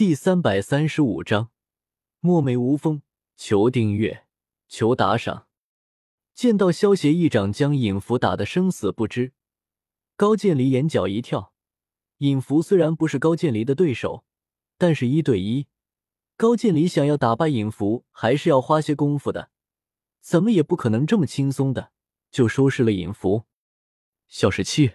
第三百三十五章，墨梅无风，求订阅，求打赏。见到萧协一掌将尹福打得生死不知，高渐离眼角一跳。尹福虽然不是高渐离的对手，但是一对一，高渐离想要打败尹福，还是要花些功夫的，怎么也不可能这么轻松的就收拾了尹福。小十七，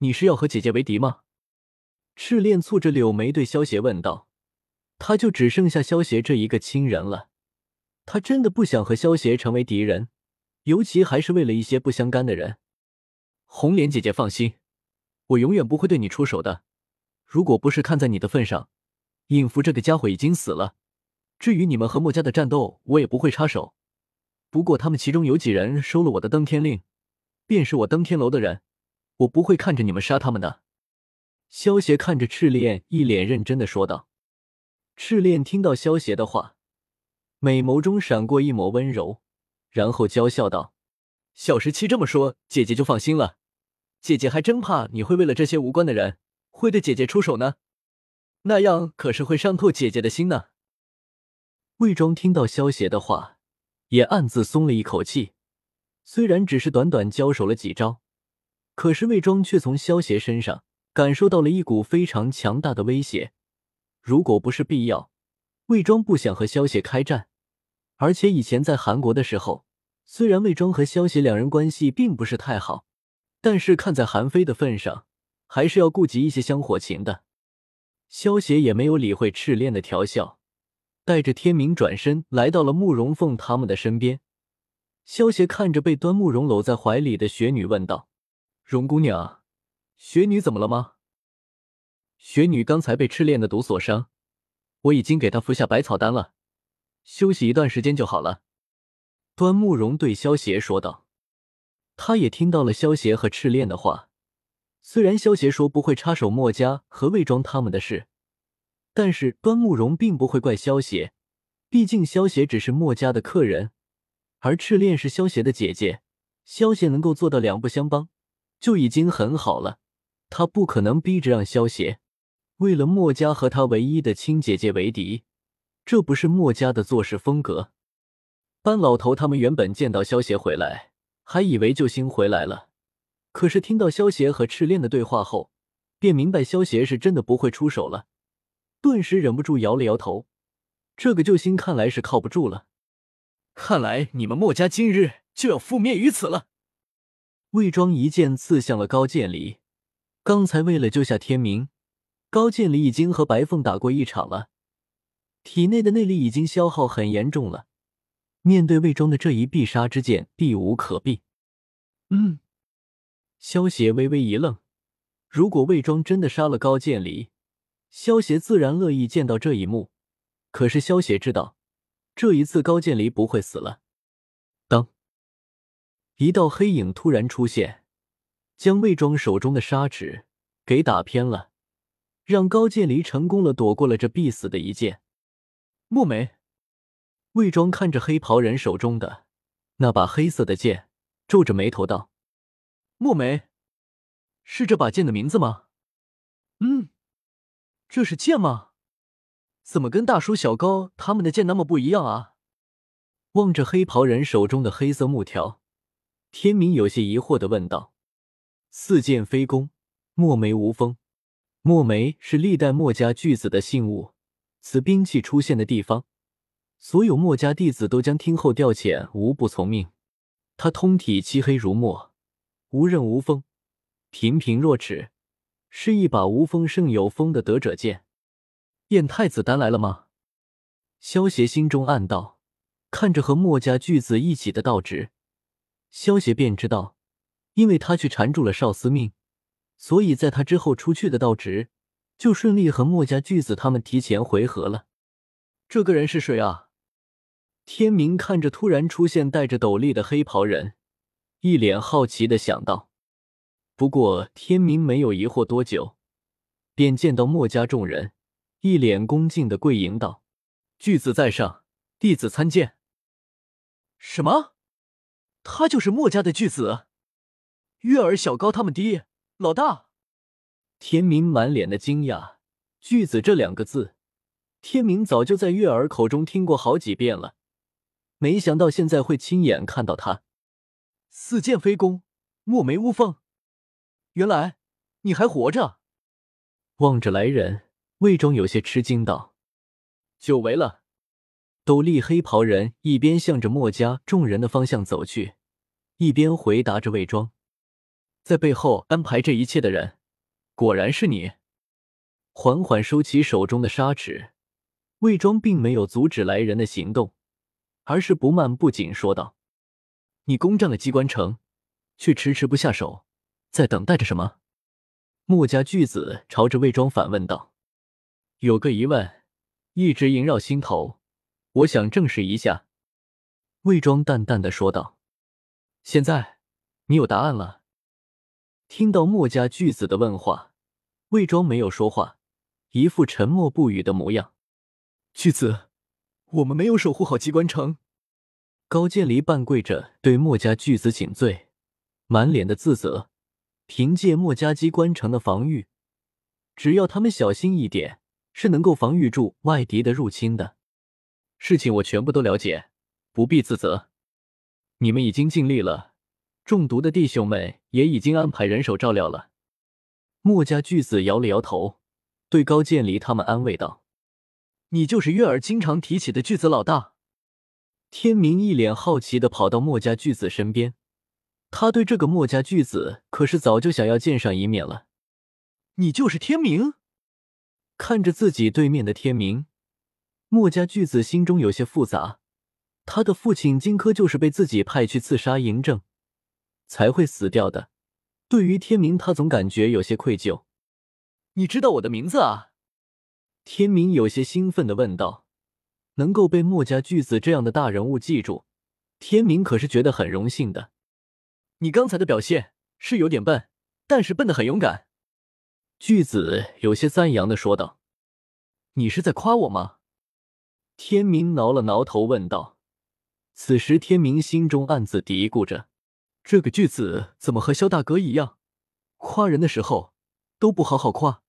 你是要和姐姐为敌吗？赤练蹙着柳眉对萧协问道：“他就只剩下萧协这一个亲人了，他真的不想和萧协成为敌人，尤其还是为了一些不相干的人。”红莲姐姐放心，我永远不会对你出手的。如果不是看在你的份上，尹福这个家伙已经死了。至于你们和墨家的战斗，我也不会插手。不过他们其中有几人收了我的登天令，便是我登天楼的人，我不会看着你们杀他们的。萧邪看着赤练，一脸认真的说道。赤练听到萧邪的话，美眸中闪过一抹温柔，然后娇笑道：“小十七这么说，姐姐就放心了。姐姐还真怕你会为了这些无关的人，会对姐姐出手呢。那样可是会伤透姐姐的心呢。”魏庄听到萧邪的话，也暗自松了一口气。虽然只是短短交手了几招，可是魏庄却从萧邪身上。感受到了一股非常强大的威胁。如果不是必要，魏庄不想和萧协开战。而且以前在韩国的时候，虽然魏庄和萧协两人关系并不是太好，但是看在韩非的份上，还是要顾及一些香火情的。萧协也没有理会赤练的调笑，带着天明转身来到了慕容凤他们的身边。萧协看着被端慕容搂在怀里的雪女，问道：“容姑娘。”雪女怎么了吗？雪女刚才被赤练的毒所伤，我已经给她服下百草丹了，休息一段时间就好了。端慕容对萧邪说道。他也听到了萧邪和赤练的话，虽然萧邪说不会插手墨家和魏庄他们的事，但是端慕容并不会怪萧邪，毕竟萧邪只是墨家的客人，而赤练是萧邪的姐姐，萧邪能够做到两不相帮，就已经很好了。他不可能逼着让萧邪为了墨家和他唯一的亲姐姐为敌，这不是墨家的做事风格。班老头他们原本见到萧邪回来，还以为救星回来了，可是听到萧邪和赤练的对话后，便明白萧邪是真的不会出手了，顿时忍不住摇了摇头。这个救星看来是靠不住了，看来你们墨家今日就要覆灭于此了。魏庄一剑刺向了高渐离。刚才为了救下天明，高渐离已经和白凤打过一场了，体内的内力已经消耗很严重了。面对魏庄的这一必杀之剑，避无可避。嗯，萧邪微微一愣。如果魏庄真的杀了高渐离，萧邪自然乐意见到这一幕。可是萧邪知道，这一次高渐离不会死了。当一道黑影突然出现。将魏庄手中的砂纸给打偏了，让高渐离成功了躲过了这必死的一剑。墨梅，魏庄看着黑袍人手中的那把黑色的剑，皱着眉头道：“墨梅，是这把剑的名字吗？”“嗯，这是剑吗？怎么跟大叔小高他们的剑那么不一样啊？”望着黑袍人手中的黑色木条，天明有些疑惑的问道。似剑非弓，墨梅无锋。墨梅是历代墨家巨子的信物，此兵器出现的地方，所有墨家弟子都将听候调遣，无不从命。他通体漆黑如墨，无刃无锋，平平若尺，是一把无锋胜有锋的得者剑。燕太子丹来了吗？萧协心中暗道，看着和墨家巨子一起的道直，萧协便知道。因为他去缠住了少司命，所以在他之后出去的道直就顺利和墨家巨子他们提前回合了。这个人是谁啊？天明看着突然出现戴着斗笠的黑袍人，一脸好奇的想到。不过天明没有疑惑多久，便见到墨家众人一脸恭敬的跪迎道：“巨子在上，弟子参见。”什么？他就是墨家的巨子？月儿、小高他们爹，老大，天明满脸的惊讶。巨子这两个字，天明早就在月儿口中听过好几遍了，没想到现在会亲眼看到他。似剑非弓，墨眉乌凤，原来你还活着！望着来人，魏庄有些吃惊道：“久违了。”斗笠黑袍人一边向着墨家众人的方向走去，一边回答着魏庄：“在背后安排这一切的人，果然是你。”缓缓收起手中的砂纸，魏庄并没有阻止来人的行动，而是不慢不紧说道：“你攻占了机关城，却迟迟不下手，在等待着什么？”墨家巨子朝着魏庄反问道：“有个疑问，一直萦绕心头，我想证实一下。”魏庄淡淡的说道：“现在你有答案了。”听到墨家巨子的问话，魏庄没有说话。一副沉默不语的模样。巨子，我们没有守护好机关城。高渐离半跪着对墨家巨子请罪，满脸的自责。凭借墨家机关城的防御，只要他们小心一点，是能够防御住外敌的入侵的。事情我全部都了解，不必自责。你们已经尽力了，中毒的弟兄们也已经安排人手照料了。墨家巨子摇了摇头。对高渐离他们安慰道：“你就是月儿经常提起的巨子老大。”天明一脸好奇的跑到墨家巨子身边，他对这个墨家巨子可是早就想要见上一面了。你就是天明？看着自己对面的天明，墨家巨子心中有些复杂。他的父亲荆轲就是被自己派去刺杀嬴政，才会死掉的。对于天明，他总感觉有些愧疚。你知道我的名字啊？天明有些兴奋的问道。能够被墨家巨子这样的大人物记住，天明可是觉得很荣幸的。你刚才的表现是有点笨，但是笨的很勇敢。巨子有些赞扬的说道。你是在夸我吗？天明挠了挠头问道。此时天明心中暗自嘀咕着：这个巨子怎么和萧大哥一样，夸人的时候都不好好夸？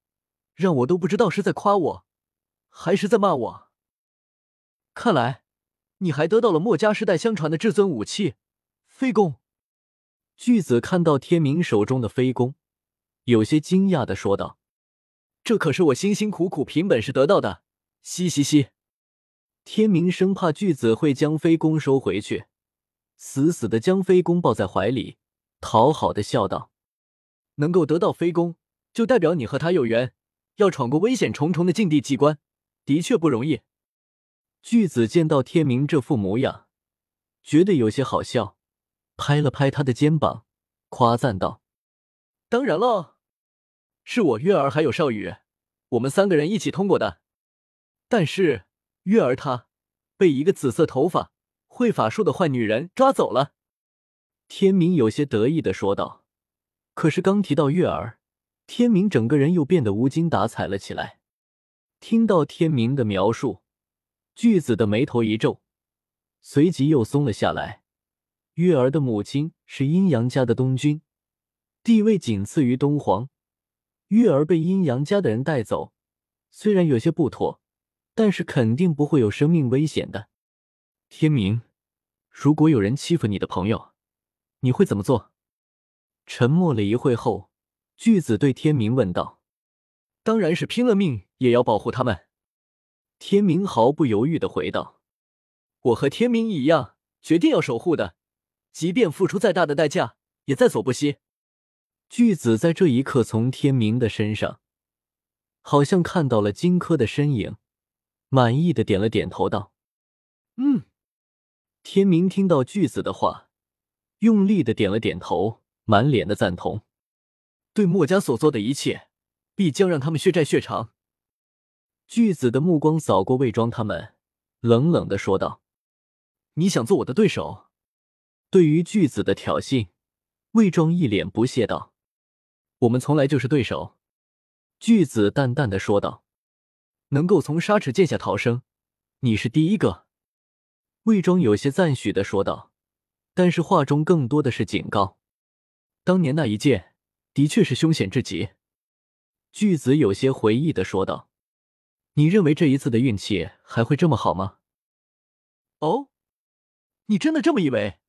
让我都不知道是在夸我，还是在骂我。看来你还得到了墨家世代相传的至尊武器——飞弓。巨子看到天明手中的飞弓，有些惊讶的说道：“这可是我辛辛苦苦凭本事得到的！”嘻嘻嘻。天明生怕巨子会将飞弓收回去，死死的将飞弓抱在怀里，讨好的笑道：“能够得到飞弓，就代表你和他有缘。”要闯过危险重重的禁地机关，的确不容易。巨子见到天明这副模样，觉得有些好笑，拍了拍他的肩膀，夸赞道：“当然了，是我月儿还有少羽，我们三个人一起通过的。但是月儿她被一个紫色头发、会法术的坏女人抓走了。”天明有些得意的说道。可是刚提到月儿。天明整个人又变得无精打采了起来。听到天明的描述，巨子的眉头一皱，随即又松了下来。月儿的母亲是阴阳家的东君，地位仅次于东皇。月儿被阴阳家的人带走，虽然有些不妥，但是肯定不会有生命危险的。天明，如果有人欺负你的朋友，你会怎么做？沉默了一会后。巨子对天明问道：“当然是拼了命也要保护他们。”天明毫不犹豫的回道：“我和天明一样，决定要守护的，即便付出再大的代价，也在所不惜。”巨子在这一刻从天明的身上，好像看到了荆轲的身影，满意的点了点头，道：“嗯。”天明听到巨子的话，用力的点了点头，满脸的赞同。对墨家所做的一切，必将让他们血债血偿。巨子的目光扫过魏庄他们，冷冷的说道：“你想做我的对手？”对于巨子的挑衅，魏庄一脸不屑道：“我们从来就是对手。”巨子淡淡的说道：“能够从沙齿剑下逃生，你是第一个。”魏庄有些赞许的说道，但是话中更多的是警告：“当年那一剑。”的确是凶险至极，巨子有些回忆的说道：“你认为这一次的运气还会这么好吗？哦，你真的这么以为？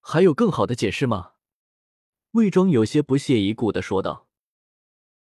还有更好的解释吗？魏庄有些不屑一顾的说道。